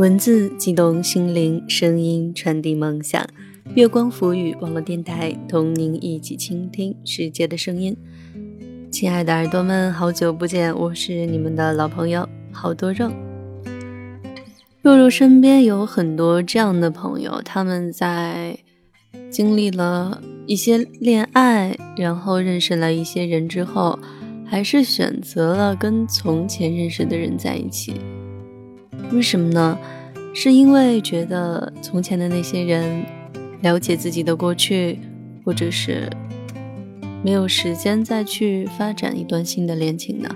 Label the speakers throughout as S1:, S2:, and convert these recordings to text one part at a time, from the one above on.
S1: 文字激动心灵，声音传递梦想。月光浮语网络电台，同您一起倾听世界的声音。亲爱的耳朵们，好久不见，我是你们的老朋友好多肉。肉肉身边有很多这样的朋友，他们在经历了一些恋爱，然后认识了一些人之后，还是选择了跟从前认识的人在一起。为什么呢？是因为觉得从前的那些人了解自己的过去，或者是没有时间再去发展一段新的恋情呢？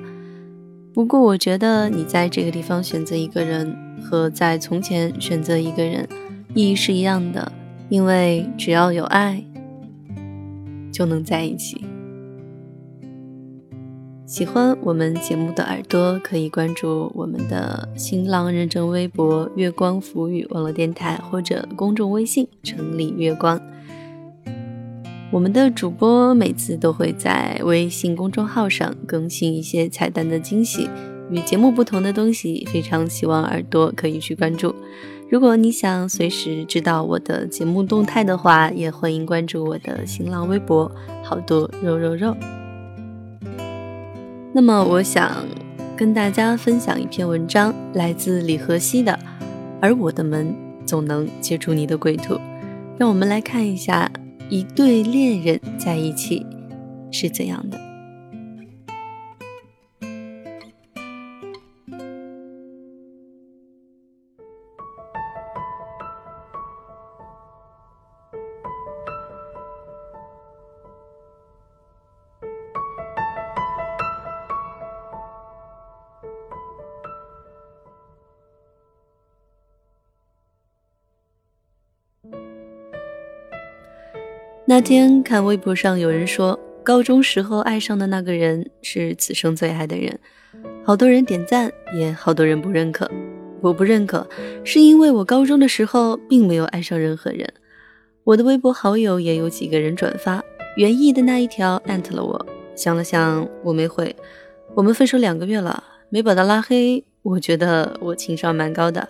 S1: 不过，我觉得你在这个地方选择一个人，和在从前选择一个人意义是一样的，因为只要有爱，就能在一起。喜欢我们节目的耳朵可以关注我们的新浪认证微博“月光浮语网络电台”或者公众微信“城里月光”。我们的主播每次都会在微信公众号上更新一些彩蛋的惊喜，与节目不同的东西，非常希望耳朵可以去关注。如果你想随时知道我的节目动态的话，也欢迎关注我的新浪微博“好多肉肉肉”。那么，我想跟大家分享一篇文章，来自李和熙的《而我的门总能接住你的归途》。让我们来看一下一对恋人在一起是怎样的。那天看微博上有人说，高中时候爱上的那个人是此生最爱的人，好多人点赞，也好多人不认可。我不认可，是因为我高中的时候并没有爱上任何人。我的微博好友也有几个人转发，原意的那一条艾特了我，想了想我没回。我们分手两个月了，没把他拉黑，我觉得我情商蛮高的。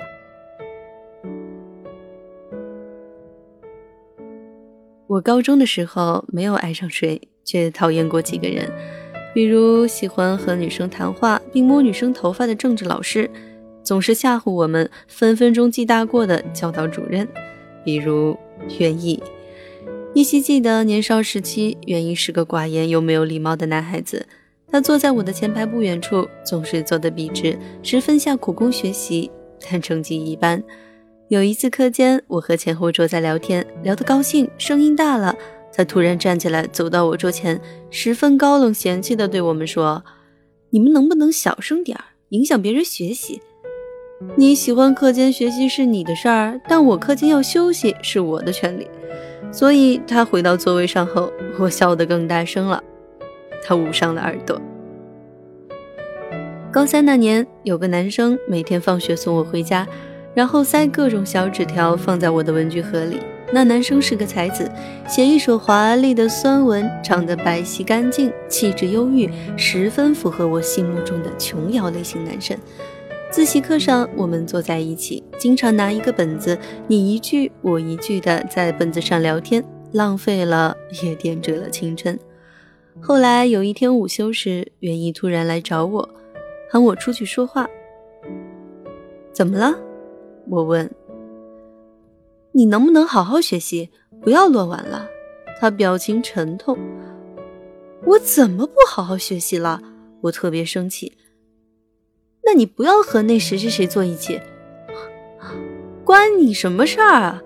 S1: 我高中的时候没有爱上谁，却讨厌过几个人，比如喜欢和女生谈话并摸女生头发的政治老师，总是吓唬我们分分钟记大过的教导主任，比如袁毅。依稀记得年少时期，袁毅是个寡言又没有礼貌的男孩子。他坐在我的前排不远处，总是坐得笔直，十分下苦功学习，但成绩一般。有一次课间，我和前后桌在聊天，聊得高兴，声音大了。他突然站起来，走到我桌前，十分高冷嫌弃地对我们说：“你们能不能小声点儿，影响别人学习？你喜欢课间学习是你的事儿，但我课间要休息是我的权利。”所以他回到座位上后，我笑得更大声了。他捂上了耳朵。高三那年，有个男生每天放学送我回家。然后塞各种小纸条放在我的文具盒里。那男生是个才子，写一手华丽的酸文，长得白皙干净，气质忧郁，十分符合我心目中的琼瑶类型男神。自习课上，我们坐在一起，经常拿一个本子，你一句我一句的在本子上聊天，浪费了也点缀了青春。后来有一天午休时，袁一突然来找我，喊我出去说话。怎么了？我问：“你能不能好好学习，不要乱玩了？”他表情沉痛。我怎么不好好学习了？我特别生气。那你不要和那谁谁谁坐一起，关你什么事儿啊？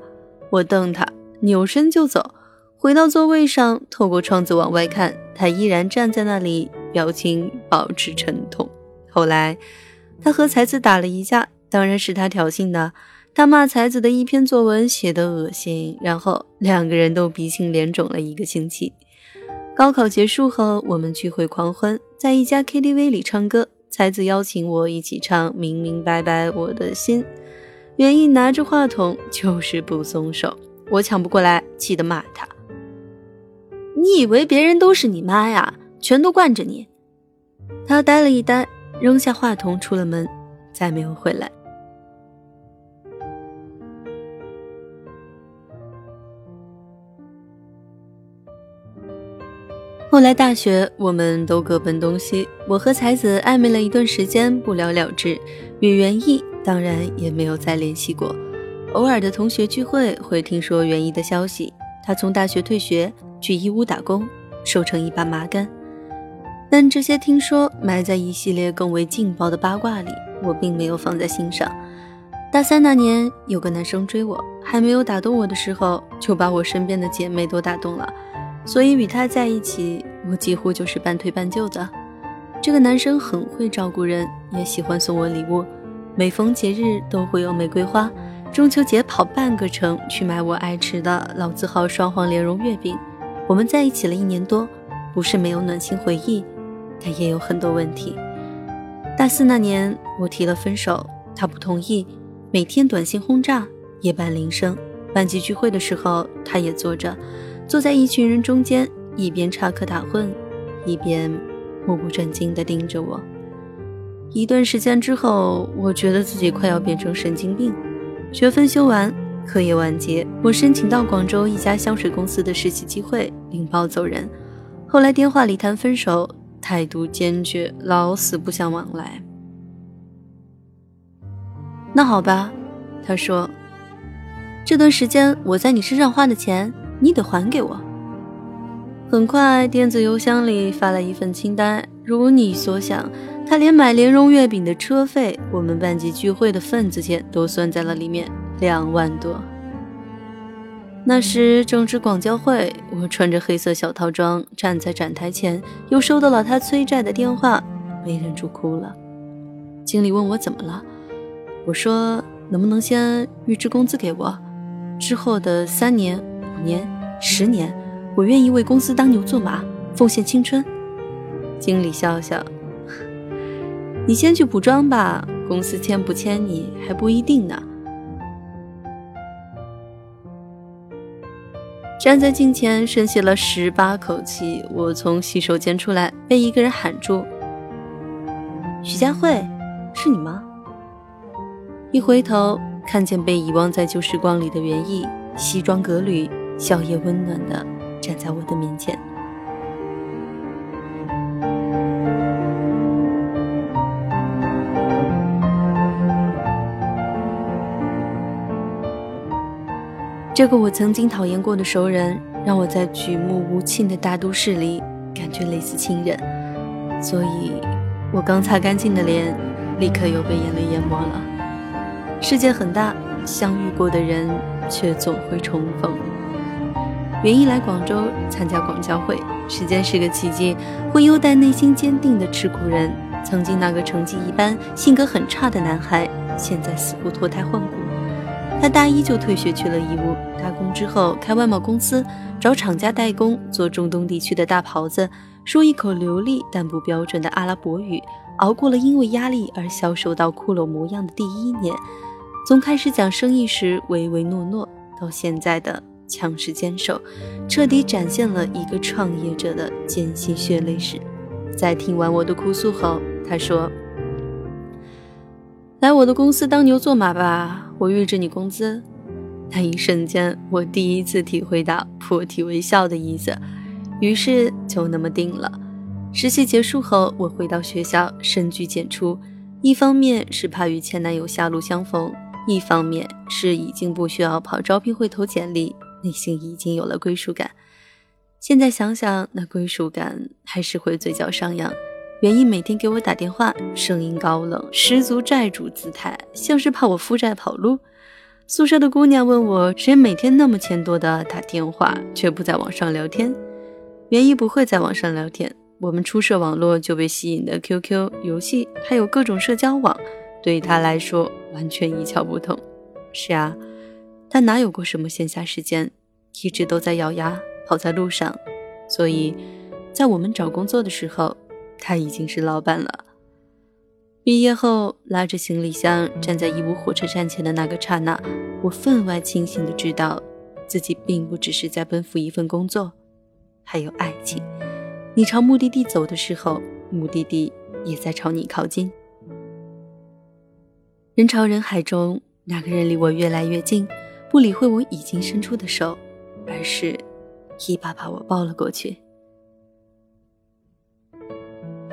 S1: 我瞪他，扭身就走。回到座位上，透过窗子往外看，他依然站在那里，表情保持沉痛。后来，他和才子打了一架。当然是他挑衅的，他骂才子的一篇作文写得恶心，然后两个人都鼻青脸肿了一个星期。高考结束后，我们聚会狂欢，在一家 KTV 里唱歌，才子邀请我一起唱《明明白白我的心》，原意拿着话筒就是不松手，我抢不过来，气得骂他：“你以为别人都是你妈呀？全都惯着你！”他呆了一呆，扔下话筒出了门，再没有回来。后来大学，我们都各奔东西。我和才子暧昧了一段时间，不了了之。与袁毅当然也没有再联系过。偶尔的同学聚会会听说袁毅的消息，他从大学退学，去义乌打工，瘦成一把麻杆。但这些听说埋在一系列更为劲爆的八卦里，我并没有放在心上。大三那年，有个男生追我，还没有打动我的时候，就把我身边的姐妹都打动了。所以与他在一起，我几乎就是半推半就的。这个男生很会照顾人，也喜欢送我礼物，每逢节日都会有玫瑰花。中秋节跑半个城去买我爱吃的老字号双黄莲蓉月饼。我们在一起了一年多，不是没有暖心回忆，但也有很多问题。大四那年，我提了分手，他不同意，每天短信轰炸，夜半铃声，班级聚会的时候，他也坐着。坐在一群人中间，一边插科打诨，一边目不转睛地盯着我。一段时间之后，我觉得自己快要变成神经病。学分修完，课业完结，我申请到广州一家香水公司的实习机会，领包走人。后来电话里谈分手，态度坚决，老死不相往来。那好吧，他说，这段时间我在你身上花的钱。你得还给我。很快，电子邮箱里发来一份清单，如你所想，他连买莲蓉月饼的车费、我们班级聚会的份子钱都算在了里面，两万多。那时正值广交会，我穿着黑色小套装站在展台前，又收到了他催债的电话，没忍住哭了。经理问我怎么了，我说能不能先预支工资给我，之后的三年。年、十年，我愿意为公司当牛做马，奉献青春。经理笑笑：“ 你先去补妆吧，公司签不签你还不一定呢。”站在镜前深吸了十八口气，我从洗手间出来，被一个人喊住：“徐佳慧，是你吗？”一回头，看见被遗忘在旧时光里的袁毅，西装革履。笑靥温暖的站在我的面前。这个我曾经讨厌过的熟人，让我在举目无亲的大都市里感觉类似亲人，所以，我刚擦干净的脸，立刻又被眼泪淹没了。世界很大，相遇过的人却总会重逢。原意来广州参加广交会，时间是个奇迹，会优待内心坚定的吃苦人。曾经那个成绩一般、性格很差的男孩，现在似乎脱胎换骨。他大一就退学去了义乌打工，之后开外贸公司，找厂家代工做中东地区的大袍子，说一口流利但不标准的阿拉伯语，熬过了因为压力而消瘦到骷髅模样的第一年。从开始讲生意时唯唯诺诺，到现在的。强势坚守，彻底展现了一个创业者的艰辛血泪史。在听完我的哭诉后，他说：“来我的公司当牛做马吧，我预支你工资。”那一瞬间，我第一次体会到破涕为笑的意思，于是就那么定了。实习结束后，我回到学校，深居简出。一方面是怕与前男友狭路相逢，一方面是已经不需要跑招聘会投简历。内心已经有了归属感，现在想想，那归属感还是会嘴角上扬。原因每天给我打电话，声音高冷，十足债主姿态，像是怕我负债跑路。宿舍的姑娘问我，谁每天那么钱多的打电话，却不在网上聊天？原因不会在网上聊天，我们初涉网络就被吸引的 QQ 游戏，还有各种社交网，对于他来说完全一窍不通。是啊。他哪有过什么闲暇时间，一直都在咬牙跑在路上，所以，在我们找工作的时候，他已经是老板了。毕业后，拉着行李箱站在义乌火车站前的那个刹那，我分外清醒的知道，自己并不只是在奔赴一份工作，还有爱情。你朝目的地走的时候，目的地也在朝你靠近。人潮人海中，那个人离我越来越近。不理会我已经伸出的手，而是一把把我抱了过去。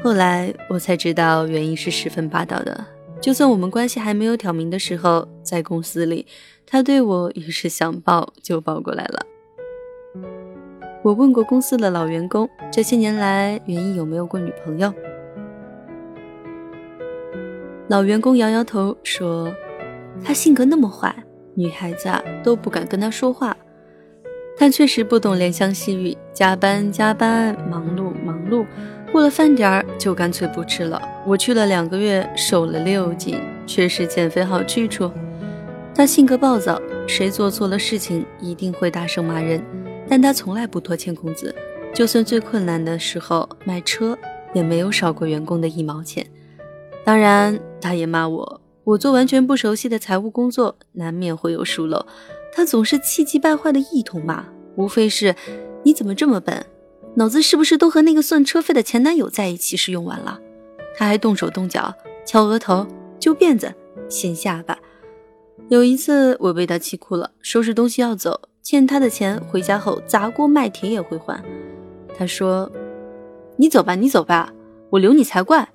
S1: 后来我才知道，原因是十分霸道的。就算我们关系还没有挑明的时候，在公司里，他对我也是想抱就抱过来了。我问过公司的老员工，这些年来袁一有没有过女朋友？老员工摇摇头说：“他性格那么坏，女孩子啊都不敢跟他说话。但确实不懂怜香惜玉，加班加班，忙碌忙碌。”过了饭点儿就干脆不吃了。我去了两个月，瘦了六斤，确实减肥好去处。他性格暴躁，谁做错了事情一定会大声骂人，但他从来不拖欠工资，就算最困难的时候卖车也没有少过员工的一毛钱。当然，他也骂我，我做完全不熟悉的财务工作，难免会有疏漏。他总是气急败坏的一通骂，无非是你怎么这么笨。脑子是不是都和那个算车费的前男友在一起时用完了？他还动手动脚，敲额头、揪辫子、掀下巴。有一次我被他气哭了，收拾东西要走，欠他的钱回家后砸锅卖铁也会还。他说：“你走吧，你走吧，我留你才怪。”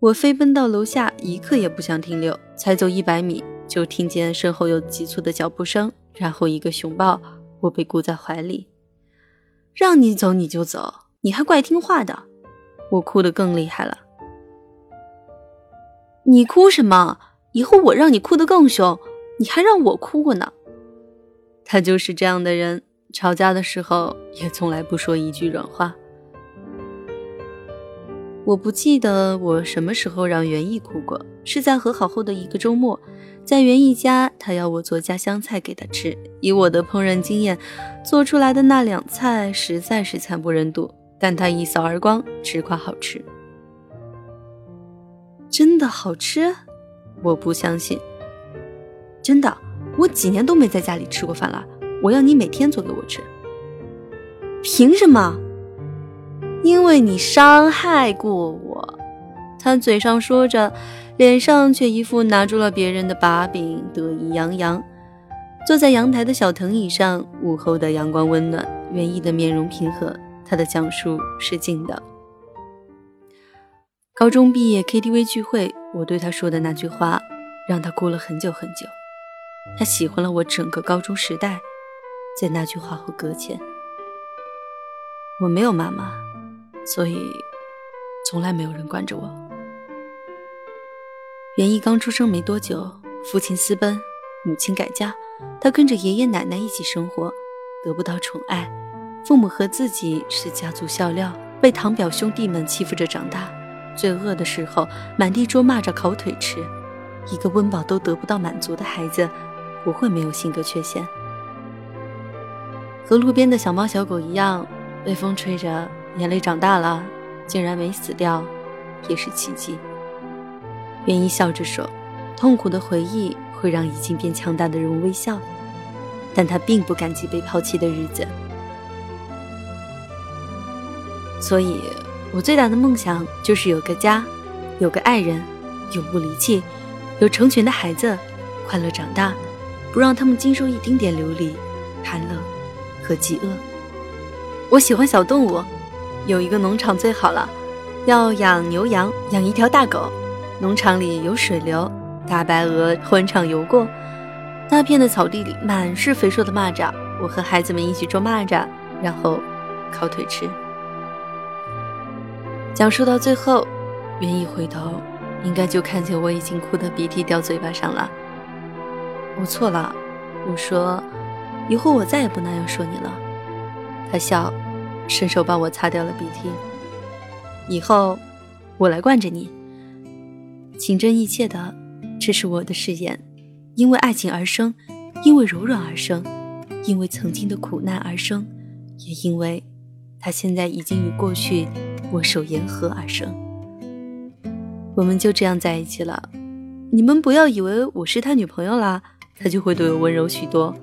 S1: 我飞奔到楼下，一刻也不想停留。才走一百米，就听见身后有急促的脚步声，然后一个熊抱，我被箍在怀里。让你走你就走，你还怪听话的，我哭得更厉害了。你哭什么？以后我让你哭得更凶，你还让我哭过呢。他就是这样的人，吵架的时候也从来不说一句软话。我不记得我什么时候让袁毅哭过，是在和好后的一个周末。在袁毅家，他要我做家乡菜给他吃。以我的烹饪经验，做出来的那两菜实在是惨不忍睹，但他一扫而光，只夸好吃。真的好吃？我不相信。真的，我几年都没在家里吃过饭了。我要你每天做给我吃。凭什么？因为你伤害过我。他嘴上说着。脸上却一副拿住了别人的把柄，得意洋洋。坐在阳台的小藤椅上，午后的阳光温暖，袁毅的面容平和。他的讲述是静的。高中毕业 KTV 聚会，我对他说的那句话，让他哭了很久很久。他喜欢了我整个高中时代，在那句话后搁浅。我没有妈妈，所以从来没有人管着我。袁毅刚出生没多久，父亲私奔，母亲改嫁，他跟着爷爷奶奶一起生活，得不到宠爱，父母和自己是家族笑料，被堂表兄弟们欺负着长大。最饿的时候，满地捉蚂蚱烤腿吃。一个温饱都得不到满足的孩子，不会没有性格缺陷。和路边的小猫小狗一样，被风吹着，眼泪长大了，竟然没死掉，也是奇迹。袁一笑着说：“痛苦的回忆会让已经变强大的人微笑，但他并不感激被抛弃的日子。所以，我最大的梦想就是有个家，有个爱人，永不离弃，有成群的孩子，快乐长大，不让他们经受一丁点流离、寒冷和饥饿。我喜欢小动物，有一个农场最好了，要养牛羊，养一条大狗。”农场里有水流，大白鹅欢畅游过。大片的草地里满是肥硕的蚂蚱，我和孩子们一起捉蚂蚱，然后烤腿吃。讲述到最后，袁一回头，应该就看见我已经哭得鼻涕掉嘴巴上了。我错了，我说，以后我再也不那样说你了。他笑，伸手帮我擦掉了鼻涕。以后，我来惯着你。情真意切的，这是我的誓言。因为爱情而生，因为柔软而生，因为曾经的苦难而生，也因为他现在已经与过去握手言和而生。我们就这样在一起了。你们不要以为我是他女朋友啦，他就会对我温柔许多，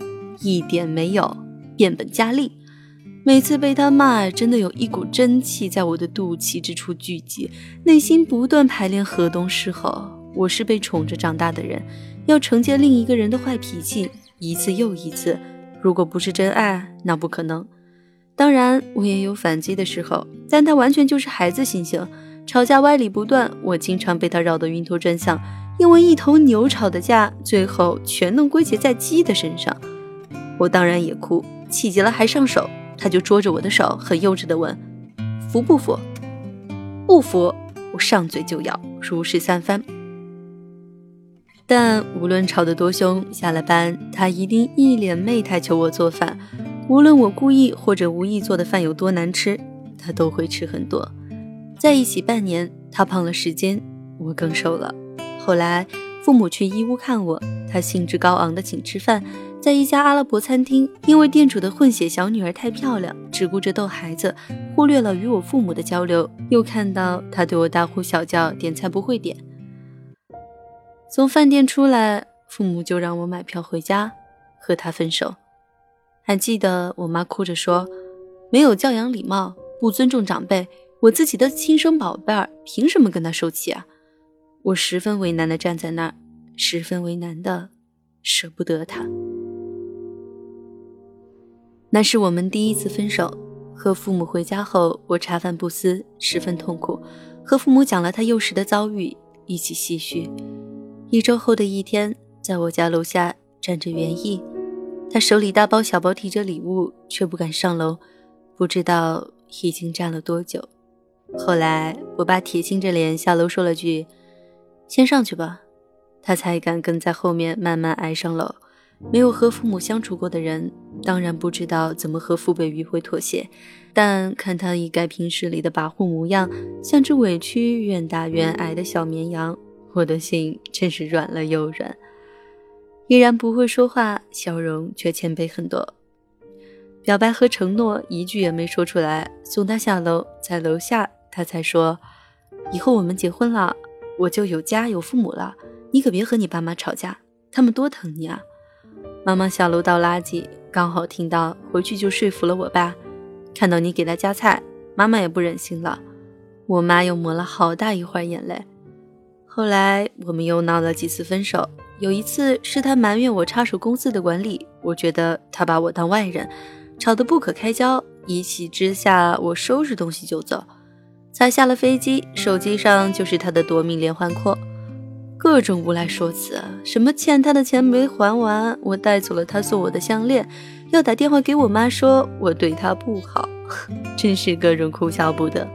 S1: 一点没有，变本加厉。每次被他骂，真的有一股真气在我的肚脐之处聚集，内心不断排练河东狮吼。我是被宠着长大的人，要承接另一个人的坏脾气，一次又一次。如果不是真爱，那不可能。当然，我也有反击的时候，但他完全就是孩子心性，吵架歪理不断，我经常被他绕得晕头转向。因为一头牛吵的架，最后全能归结在鸡的身上。我当然也哭，气急了还上手，他就捉着我的手，很幼稚地问：“服不服？”“不服！”我上嘴就咬，如是三番。但无论吵得多凶，下了班他一定一脸媚态求我做饭。无论我故意或者无意做的饭有多难吃，他都会吃很多。在一起半年，他胖了十斤，我更瘦了。后来父母去义乌看我，他兴致高昂的请吃饭，在一家阿拉伯餐厅，因为店主的混血小女儿太漂亮，只顾着逗孩子，忽略了与我父母的交流。又看到他对我大呼小叫，点菜不会点。从饭店出来，父母就让我买票回家，和他分手。还记得我妈哭着说：“没有教养礼貌，不尊重长辈，我自己的亲生宝贝儿，凭什么跟他受气啊？”我十分为难的站在那儿，十分为难的舍不得他。那是我们第一次分手。和父母回家后，我茶饭不思，十分痛苦，和父母讲了他幼时的遭遇，一起唏嘘。一周后的一天，在我家楼下站着袁毅。他手里大包小包提着礼物，却不敢上楼，不知道已经站了多久。后来我爸铁青着脸下楼说了句：“先上去吧。”他才敢跟在后面慢慢挨上楼。没有和父母相处过的人，当然不知道怎么和父辈迂回妥协。但看他一改平时里的跋扈模样，像只委屈愿打愿挨的小绵羊，我的心真是软了又软。依然不会说话，笑容却谦卑很多。表白和承诺一句也没说出来，送他下楼，在楼下他才说：“以后我们结婚了，我就有家有父母了，你可别和你爸妈吵架，他们多疼你啊。”妈妈下楼倒垃圾，刚好听到，回去就说服了我爸。看到你给他夹菜，妈妈也不忍心了。我妈又抹了好大一会儿眼泪。后来我们又闹了几次分手。有一次是他埋怨我插手公司的管理，我觉得他把我当外人，吵得不可开交。一气之下，我收拾东西就走。才下了飞机，手机上就是他的夺命连环 call，各种无赖说辞，什么欠他的钱没还完，我带走了他送我的项链，要打电话给我妈说我对他不好，真是各种哭笑不得。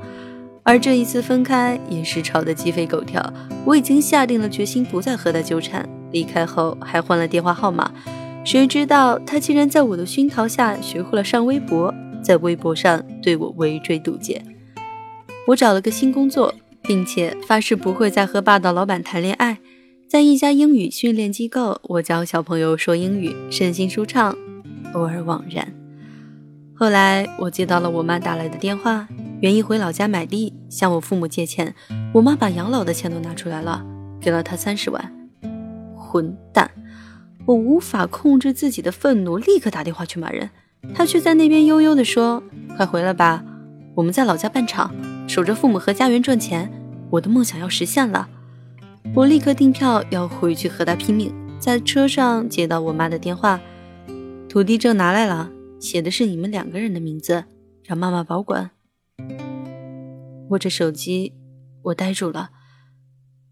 S1: 而这一次分开也是吵得鸡飞狗跳，我已经下定了决心不再和他纠缠。离开后还换了电话号码，谁知道他竟然在我的熏陶下学会了上微博，在微博上对我围追堵截。我找了个新工作，并且发誓不会再和霸道老板谈恋爱。在一家英语训练机构，我教小朋友说英语，身心舒畅，偶尔惘然。后来我接到了我妈打来的电话，愿意回老家买地，向我父母借钱。我妈把养老的钱都拿出来了，给了他三十万。混蛋！我无法控制自己的愤怒，立刻打电话去骂人。他却在那边悠悠地说：“快回来吧，我们在老家办厂，守着父母和家园赚钱。我的梦想要实现了。”我立刻订票要回去和他拼命。在车上接到我妈的电话：“土地证拿来了，写的是你们两个人的名字，让妈妈保管。”握着手机，我呆住了。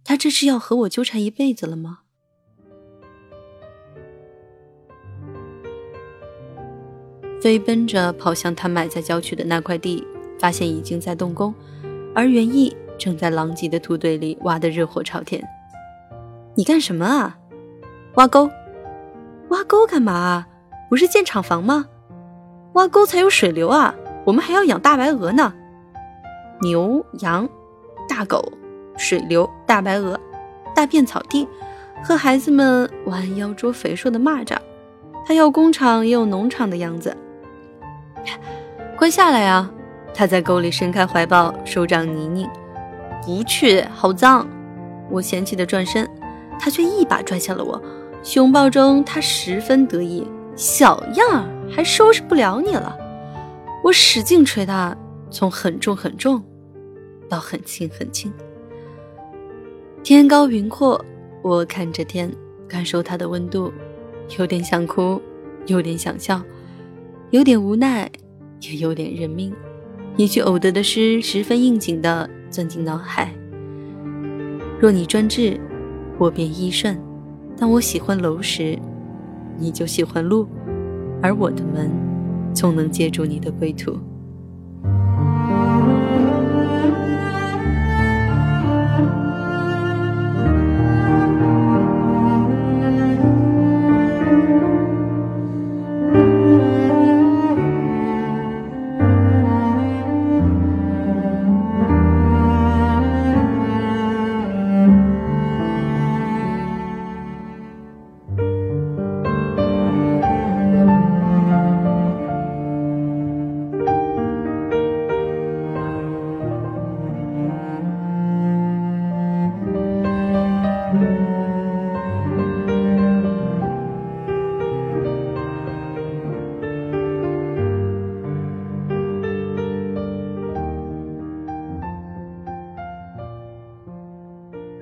S1: 他这是要和我纠缠一辈子了吗？飞奔着跑向他埋在郊区的那块地，发现已经在动工，而园艺正在狼藉的土堆里挖得热火朝天。你干什么啊？挖沟？挖沟干嘛啊？不是建厂房吗？挖沟才有水流啊！我们还要养大白鹅呢。牛、羊、大狗、水流、大白鹅、大片草地，和孩子们弯腰捉肥硕的蚂蚱。他要工厂也有农场的样子。快下来呀！他在沟里伸开怀抱，手掌泥泞。不去，好脏！我嫌弃的转身，他却一把拽下了我。熊抱中，他十分得意。小样儿，还收拾不了你了！我使劲捶他，从很重很重到很轻很轻。天高云阔，我看着天，感受它的温度，有点想哭，有点想笑。有点无奈，也有点认命，一句偶得的诗，十分应景的钻进脑海。若你专制，我便依顺；当我喜欢楼时，你就喜欢路，而我的门，总能接住你的归途。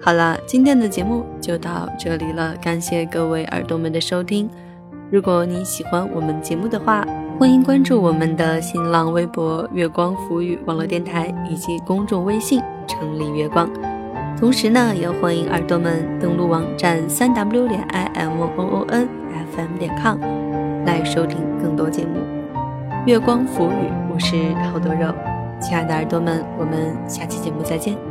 S1: 好了，今天的节目就到这里了，感谢各位耳朵们的收听。如果你喜欢我们节目的话，欢迎关注我们的新浪微博“月光浮语网络电台”以及公众微信“城里月光”。同时呢，也欢迎耳朵们登录网站三 w 点 i m o o n f m 点 com 来收听更多节目。月光浮语，我是好多肉，亲爱的耳朵们，我们下期节目再见。